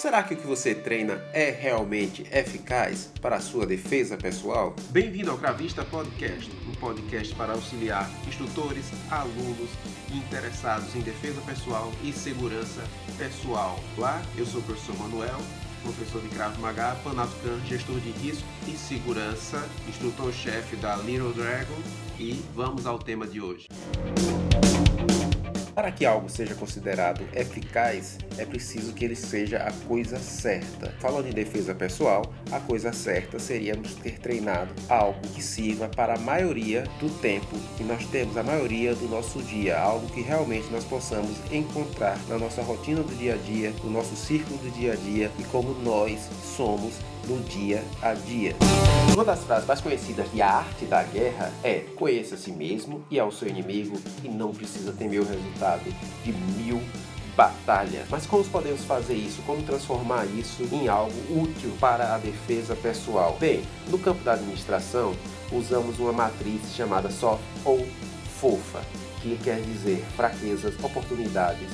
Será que o que você treina é realmente eficaz para a sua defesa pessoal? Bem-vindo ao Cravista Podcast, um podcast para auxiliar instrutores, alunos interessados em defesa pessoal e segurança pessoal. Lá, eu sou o professor Manuel, professor de Krav Maga, Panafrican, gestor de risco e segurança, instrutor-chefe da Little Dragon e vamos ao tema de hoje. Para que algo seja considerado eficaz, é preciso que ele seja a coisa certa. Falando em defesa pessoal, a coisa certa seríamos ter treinado algo que sirva para a maioria do tempo que nós temos, a maioria do nosso dia, algo que realmente nós possamos encontrar na nossa rotina do dia a dia, no nosso círculo do dia a dia e como nós somos no dia a dia. Uma das frases mais conhecidas de A Arte da Guerra é conheça a si mesmo e ao seu inimigo e não precisa temer o resultado de mil batalhas. Mas como podemos fazer isso? Como transformar isso em algo útil para a defesa pessoal? Bem, no campo da administração, usamos uma matriz chamada soft ou fofa, que quer dizer fraquezas, oportunidades,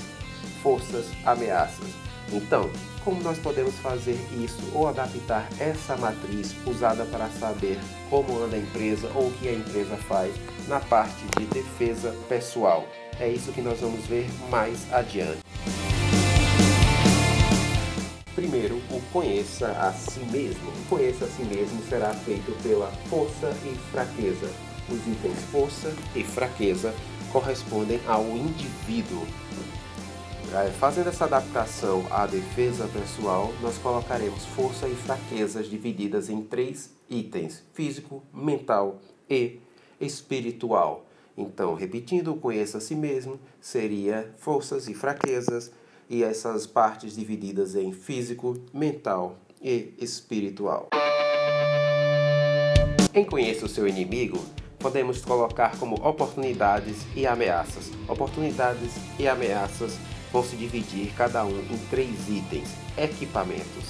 forças, ameaças. Então, como nós podemos fazer isso ou adaptar essa matriz usada para saber como anda a empresa ou o que a empresa faz na parte de defesa pessoal? É isso que nós vamos ver mais adiante. Primeiro, o conheça a si mesmo. O conheça a si mesmo será feito pela força e fraqueza. Os itens força e fraqueza correspondem ao indivíduo. É, fazendo essa adaptação à defesa pessoal, nós colocaremos força e fraquezas divididas em três itens: físico, mental e espiritual. Então, repetindo, conheça a si mesmo, seria forças e fraquezas, e essas partes divididas em físico, mental e espiritual. Em conheça o seu inimigo, podemos colocar como oportunidades e ameaças. Oportunidades e ameaças se dividir cada um em três itens: equipamentos,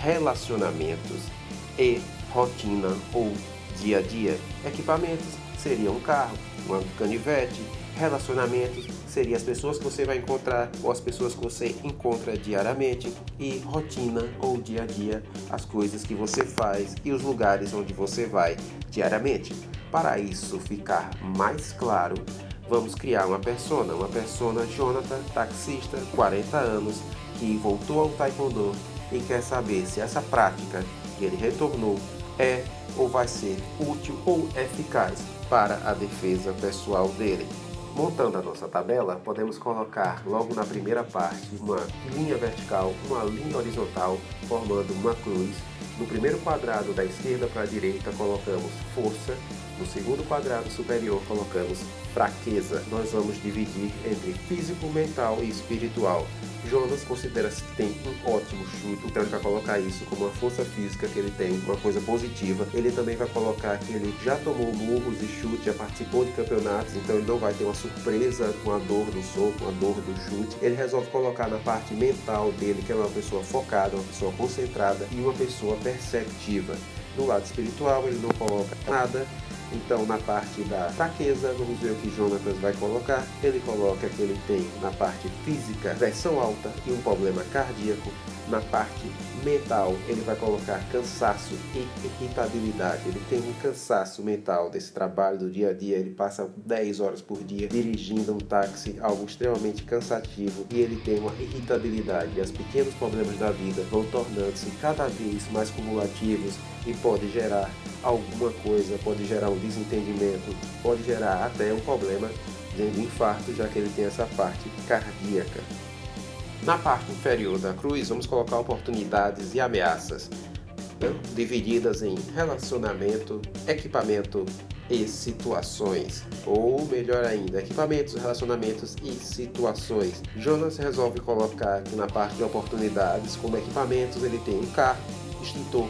relacionamentos e rotina ou dia a dia. Equipamentos seria um carro, um canivete, relacionamentos seria as pessoas que você vai encontrar ou as pessoas que você encontra diariamente e rotina ou dia a dia, as coisas que você faz e os lugares onde você vai diariamente. Para isso ficar mais claro, vamos criar uma persona, uma persona Jonathan, taxista, 40 anos, que voltou ao taekwondo e quer saber se essa prática que ele retornou é ou vai ser útil ou eficaz para a defesa pessoal dele. Montando a nossa tabela, podemos colocar logo na primeira parte uma linha vertical, uma linha horizontal, formando uma cruz. No primeiro quadrado da esquerda para a direita colocamos força, no segundo quadrado superior colocamos fraqueza. Nós vamos dividir entre físico, mental e espiritual. Jonas considera-se que tem um ótimo chute, então ele vai colocar isso como uma força física que ele tem, uma coisa positiva. Ele também vai colocar que ele já tomou murros e chute, já participou de campeonatos, então ele não vai ter uma surpresa com a dor do soco, a dor do chute. Ele resolve colocar na parte mental dele, que é uma pessoa focada, uma pessoa concentrada e uma pessoa perceptiva. No lado espiritual, ele não coloca nada, então, na parte da fraqueza, vamos ver o que Jonatas vai colocar. Ele coloca que ele tem na parte física pressão alta e um problema cardíaco. Na parte mental, ele vai colocar cansaço e irritabilidade. Ele tem um cansaço mental desse trabalho do dia a dia. Ele passa 10 horas por dia dirigindo um táxi, algo extremamente cansativo, e ele tem uma irritabilidade. E os pequenos problemas da vida vão tornando-se cada vez mais cumulativos e pode gerar alguma coisa, pode gerar um desentendimento, pode gerar até um problema de infarto, já que ele tem essa parte cardíaca. Na parte inferior da cruz, vamos colocar oportunidades e ameaças, né? divididas em relacionamento, equipamento e situações. Ou melhor ainda, equipamentos, relacionamentos e situações. Jonas resolve colocar aqui na parte de oportunidades, como equipamentos, ele tem um carro, extintor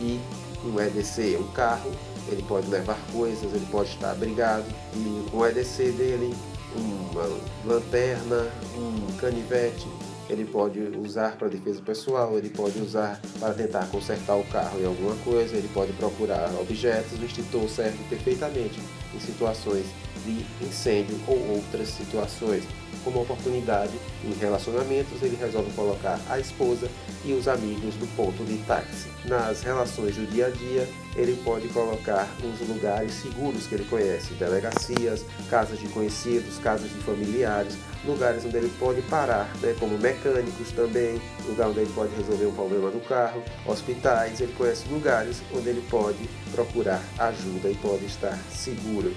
e um EDC, um carro. Ele pode levar coisas, ele pode estar abrigado e o EDC dele uma lanterna, um canivete, ele pode usar para defesa pessoal, ele pode usar para tentar consertar o carro em alguma coisa, ele pode procurar objetos. O extintor serve perfeitamente em situações de incêndio ou outras situações. Como oportunidade em relacionamentos, ele resolve colocar a esposa e os amigos do ponto de táxi. Nas relações do dia a dia, ele pode colocar uns lugares seguros que ele conhece, delegacias, casas de conhecidos, casas de familiares, lugares onde ele pode parar, né, como mecânicos também, lugar onde ele pode resolver um problema do carro, hospitais, ele conhece lugares onde ele pode procurar ajuda e pode estar seguro.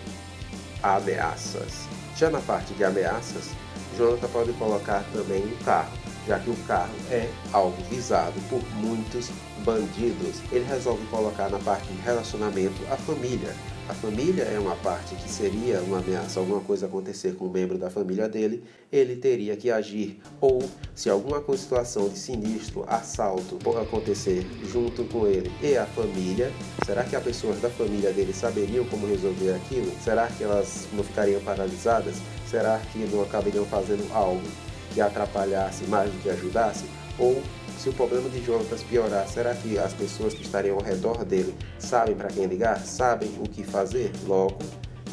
Ameaças. Já na parte de ameaças, Jonathan pode colocar também o carro, já que o carro é algo visado por muitos bandidos. Ele resolve colocar na parte de relacionamento a família, a família é uma parte que seria uma ameaça, alguma coisa acontecer com um membro da família dele, ele teria que agir. Ou se alguma situação de sinistro, assalto acontecer junto com ele e a família, será que as pessoas da família dele saberiam como resolver aquilo? Será que elas não ficariam paralisadas? Será que não acabariam fazendo algo que atrapalhasse mais do que ajudasse? Ou se o problema de Jonatas piorar, será que as pessoas que estariam ao redor dele sabem para quem ligar? Sabem o que fazer? Logo,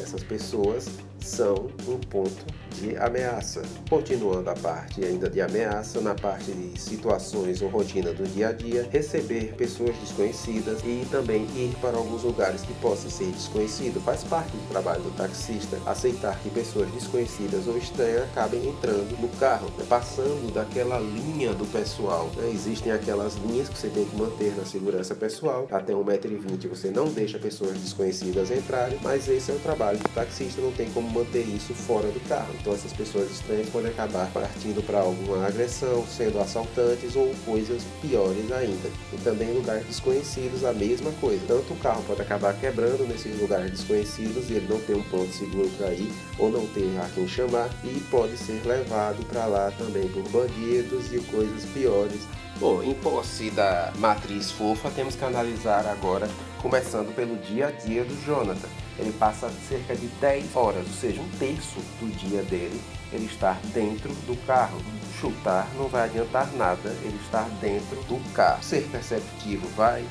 essas pessoas são um ponto de ameaça. Continuando a parte ainda de ameaça, na parte de situações ou rotina do dia a dia, receber pessoas desconhecidas e também ir para alguns lugares que possam ser desconhecido. Faz parte do trabalho do taxista aceitar que pessoas desconhecidas ou estranhas acabem entrando no carro, né? passando daquela linha do pessoal. Né? Existem aquelas linhas que você tem que manter na segurança pessoal, até 1,20m você não deixa pessoas desconhecidas entrarem, mas esse é o trabalho do taxista, não tem como manter isso fora do carro. Então essas pessoas estranhas podem acabar partindo para alguma agressão, sendo assaltantes ou coisas piores ainda. E também em lugares desconhecidos a mesma coisa. Tanto o carro pode acabar quebrando nesses lugares desconhecidos e ele não ter um ponto seguro para ir ou não ter a quem chamar e pode ser levado para lá também por bandidos e coisas piores Bom, em posse da matriz fofa, temos que analisar agora, começando pelo dia a dia do Jonathan. Ele passa cerca de 10 horas, ou seja, um terço do dia dele, ele estar dentro do carro. Chutar não vai adiantar nada, ele estar dentro do carro. Ser perceptivo vai,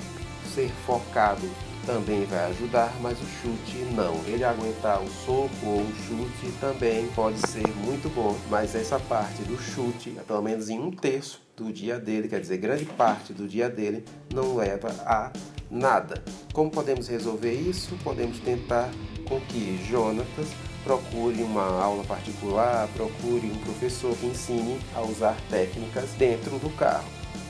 ser focado também vai ajudar, mas o chute não. Ele aguentar o soco ou o chute também pode ser muito bom, mas essa parte do chute, pelo menos em um terço do dia dele, quer dizer, grande parte do dia dele, não leva a nada. Como podemos resolver isso? Podemos tentar com que Jonatas procure uma aula particular, procure um professor que ensine a usar técnicas dentro do carro.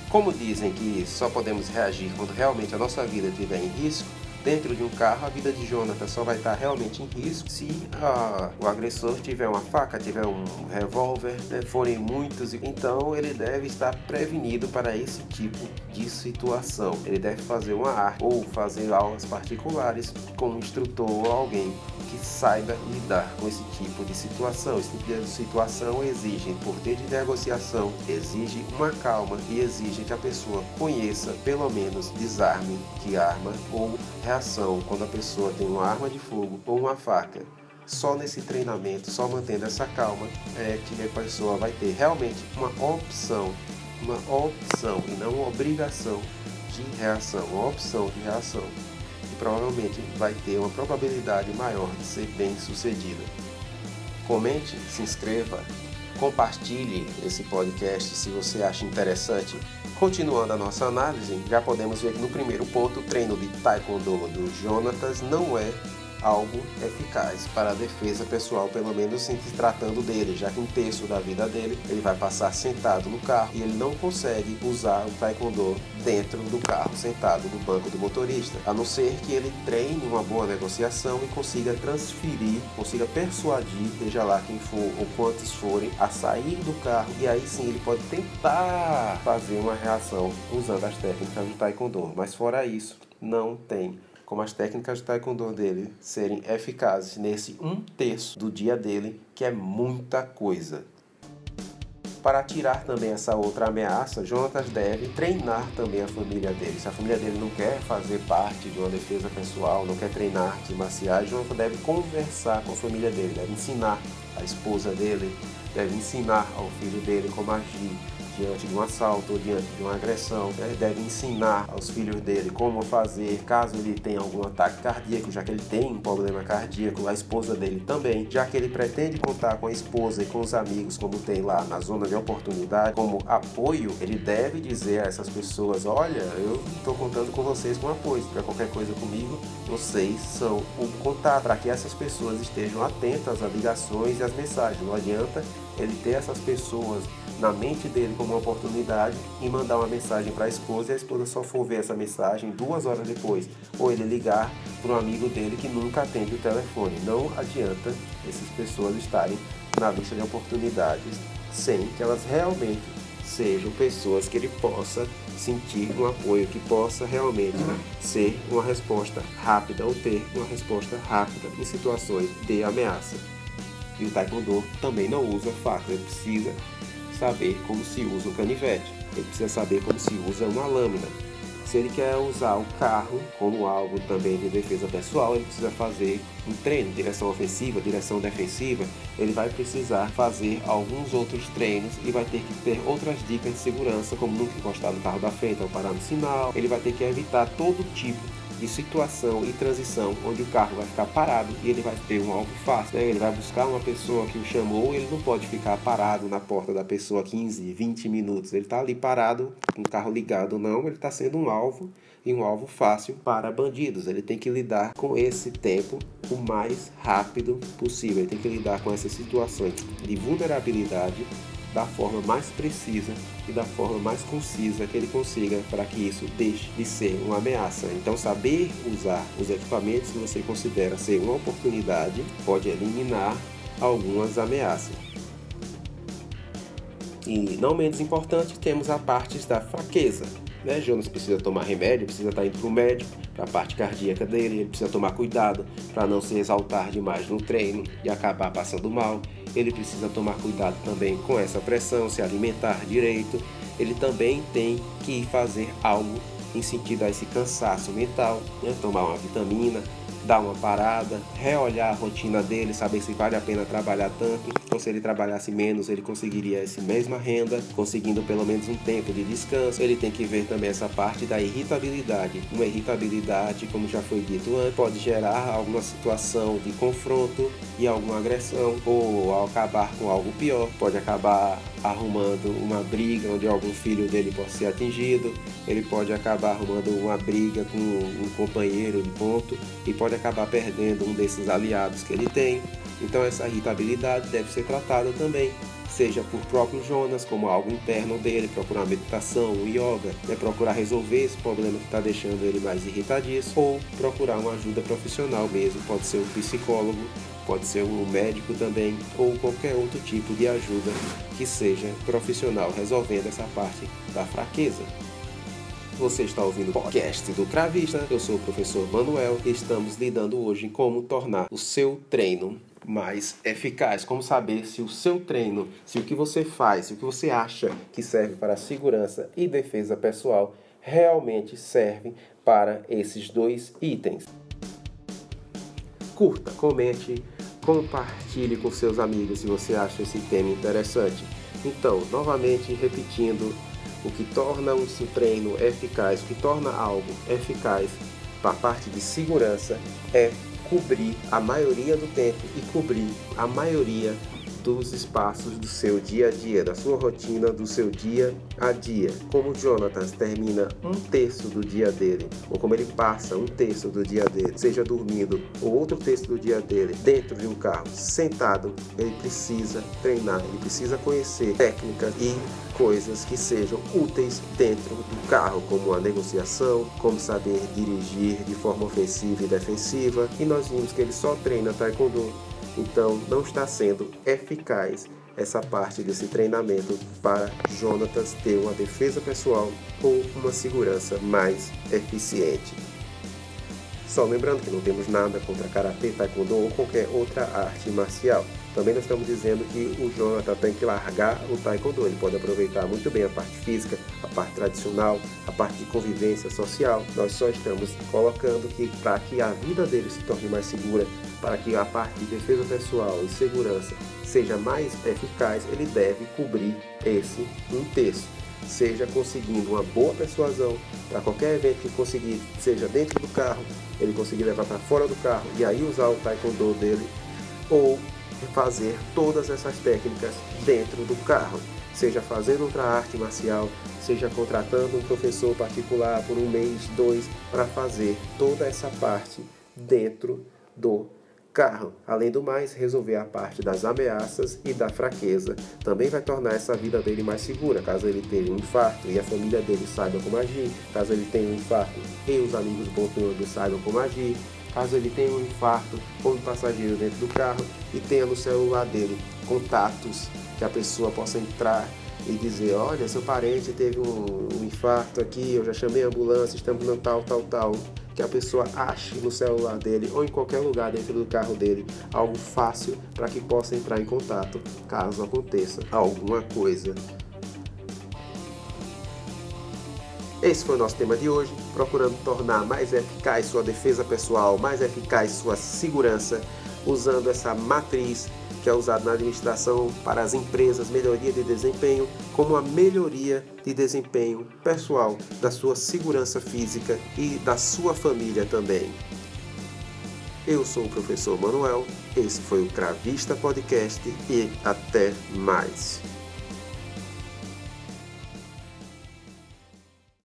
Como dizem que só podemos reagir quando realmente a nossa vida estiver em risco, dentro de um carro, a vida de Jonathan só vai estar realmente em risco se ah, o agressor tiver uma faca, tiver um revólver, né, forem muitos. Então ele deve estar prevenido para esse tipo de situação. Ele deve fazer uma arte ou fazer aulas particulares com um instrutor ou alguém que saiba lidar com esse tipo de situação. Esse tipo de situação exige poder de negociação, exige uma calma e exige que a pessoa conheça pelo menos desarme de arma ou reação quando a pessoa tem uma arma de fogo ou uma faca. Só nesse treinamento, só mantendo essa calma, é que a pessoa vai ter realmente uma opção, uma opção e não uma obrigação de reação, uma opção de reação. Provavelmente vai ter uma probabilidade maior de ser bem sucedida. Comente, se inscreva, compartilhe esse podcast se você acha interessante Continuando a nossa análise, já podemos ver que no primeiro ponto o treino de Taekwondo do Jonatas não é algo eficaz para a defesa pessoal, pelo menos em se tratando dele, já que um terço da vida dele ele vai passar sentado no carro e ele não consegue usar o taekwondo dentro do carro, sentado no banco do motorista, a não ser que ele treine uma boa negociação e consiga transferir, consiga persuadir, seja lá quem for ou quantos forem, a sair do carro. E aí sim ele pode tentar fazer uma reação usando as técnicas do taekwondo, mas fora isso, não tem como as técnicas de taekwondo dele serem eficazes nesse um terço do dia dele, que é muita coisa. Para tirar também essa outra ameaça, Jonatas deve treinar também a família dele. Se a família dele não quer fazer parte de uma defesa pessoal, não quer treinar artes marciais, Jonatas deve conversar com a família dele, deve ensinar a esposa dele, deve ensinar ao filho dele como agir diante de um assalto ou diante de uma agressão. Ele deve ensinar aos filhos dele como fazer caso ele tenha algum ataque cardíaco, já que ele tem um problema cardíaco, a esposa dele também, já que ele pretende contar com a esposa e com os amigos, como tem lá na zona de oportunidade, como apoio, ele deve dizer a essas pessoas: olha, eu estou contando com vocês com apoio, tiver qualquer coisa comigo, vocês são o contato, para que essas pessoas estejam atentas às ligações e às mensagens. Não adianta ele ter essas pessoas na mente dele como uma oportunidade e mandar uma mensagem para a esposa e a esposa só for ver essa mensagem duas horas depois, ou ele ligar para um amigo dele que nunca atende o telefone. Não adianta essas pessoas estarem na lista de oportunidades sem que elas realmente sejam pessoas que ele possa sentir um apoio, que possa realmente ser uma resposta rápida ou ter uma resposta rápida em situações de ameaça. E o taekwondo também não usa faca, ele precisa saber como se usa um canivete, ele precisa saber como se usa uma lâmina. Se ele quer usar o carro como algo também de defesa pessoal, ele precisa fazer um treino, direção ofensiva, direção defensiva. Ele vai precisar fazer alguns outros treinos e vai ter que ter outras dicas de segurança, como nunca encostar no carro da frente ou parar no sinal. Ele vai ter que evitar todo tipo de situação e transição onde o carro vai ficar parado e ele vai ter um alvo fácil. Né? Ele vai buscar uma pessoa que o chamou, ele não pode ficar parado na porta da pessoa 15, 20 minutos. Ele está ali parado, com o carro ligado, não, ele está sendo um alvo e um alvo fácil para bandidos. Ele tem que lidar com esse tempo o mais rápido possível. Ele tem que lidar com essas situações de vulnerabilidade da forma mais precisa e da forma mais concisa que ele consiga para que isso deixe de ser uma ameaça. Então, saber usar os equipamentos que você considera ser uma oportunidade pode eliminar algumas ameaças. E não menos importante, temos a parte da fraqueza. Né? Jonas precisa tomar remédio, precisa estar indo para o médico, para a parte cardíaca dele, ele precisa tomar cuidado para não se exaltar demais no treino e acabar passando mal ele precisa tomar cuidado também com essa pressão, se alimentar direito. Ele também tem que fazer algo em sentido a esse cansaço mental, né? tomar uma vitamina, dar uma parada, reolhar a rotina dele, saber se vale a pena trabalhar tanto, ou se ele trabalhasse menos, ele conseguiria essa mesma renda, conseguindo pelo menos um tempo de descanso. Ele tem que ver também essa parte da irritabilidade. Uma irritabilidade, como já foi dito antes, pode gerar alguma situação de confronto e alguma agressão, ou ao acabar com algo pior, pode acabar arrumando uma briga onde algum filho dele pode ser atingido, ele pode acabar arrumando uma briga com um companheiro de ponto e pode acabar perdendo um desses aliados que ele tem. Então essa irritabilidade deve ser tratada também, seja por próprio Jonas, como algo interno dele, procurar meditação, yoga, né? procurar resolver esse problema que está deixando ele mais irritadiço, ou procurar uma ajuda profissional mesmo, pode ser um psicólogo, pode ser um médico também, ou qualquer outro tipo de ajuda que seja profissional resolvendo essa parte da fraqueza. Você está ouvindo o podcast do Cravista. Eu sou o professor Manuel e estamos lidando hoje em como tornar o seu treino mais eficaz. Como saber se o seu treino, se o que você faz, se o que você acha que serve para segurança e defesa pessoal realmente serve para esses dois itens. Curta, comente, compartilhe com seus amigos se você acha esse tema interessante. Então, novamente repetindo, o que torna um treino eficaz, o que torna algo eficaz para a parte de segurança é cobrir a maioria do tempo e cobrir a maioria dos espaços do seu dia a dia, da sua rotina, do seu dia a dia. Como Jonathan termina um terço do dia dele, ou como ele passa um terço do dia dele, seja dormindo ou outro terço do dia dele dentro de um carro, sentado, ele precisa treinar, ele precisa conhecer técnicas e coisas que sejam úteis dentro do carro, como a negociação, como saber dirigir de forma ofensiva e defensiva. E nós vimos que ele só treina taekwondo então, não está sendo eficaz essa parte desse treinamento para Jonatas ter uma defesa pessoal ou uma segurança mais eficiente. Só lembrando que não temos nada contra karatê, taekwondo ou qualquer outra arte marcial. Também nós estamos dizendo que o Jonathan tem que largar o taekwondo. Ele pode aproveitar muito bem a parte física, a parte tradicional, a parte de convivência social. Nós só estamos colocando que para que a vida dele se torne mais segura, para que a parte de defesa pessoal e segurança seja mais eficaz, ele deve cobrir esse um terço. Seja conseguindo uma boa persuasão para qualquer evento que conseguir, seja dentro do carro, ele conseguir levar para fora do carro e aí usar o taekwondo dele, ou fazer todas essas técnicas dentro do carro, seja fazendo outra arte marcial, seja contratando um professor particular por um mês, dois, para fazer toda essa parte dentro do carro. Além do mais, resolver a parte das ameaças e da fraqueza também vai tornar essa vida dele mais segura, caso ele tenha um infarto e a família dele saiba como agir, caso ele tenha um infarto e os amigos bons saibam como agir, caso ele tenha um infarto como passageiro dentro do carro e tenha no celular dele contatos que a pessoa possa entrar e dizer, olha, seu parente teve um, um infarto aqui, eu já chamei a ambulância, estamos no tal, tal, tal. Que a pessoa ache no celular dele ou em qualquer lugar dentro do carro dele algo fácil para que possa entrar em contato caso aconteça alguma coisa Esse foi o nosso tema de hoje, procurando tornar mais eficaz sua defesa pessoal, mais eficaz sua segurança, usando essa matriz que é usada na administração para as empresas, melhoria de desempenho, como a melhoria de desempenho pessoal, da sua segurança física e da sua família também. Eu sou o professor Manuel, esse foi o Cravista Podcast e até mais.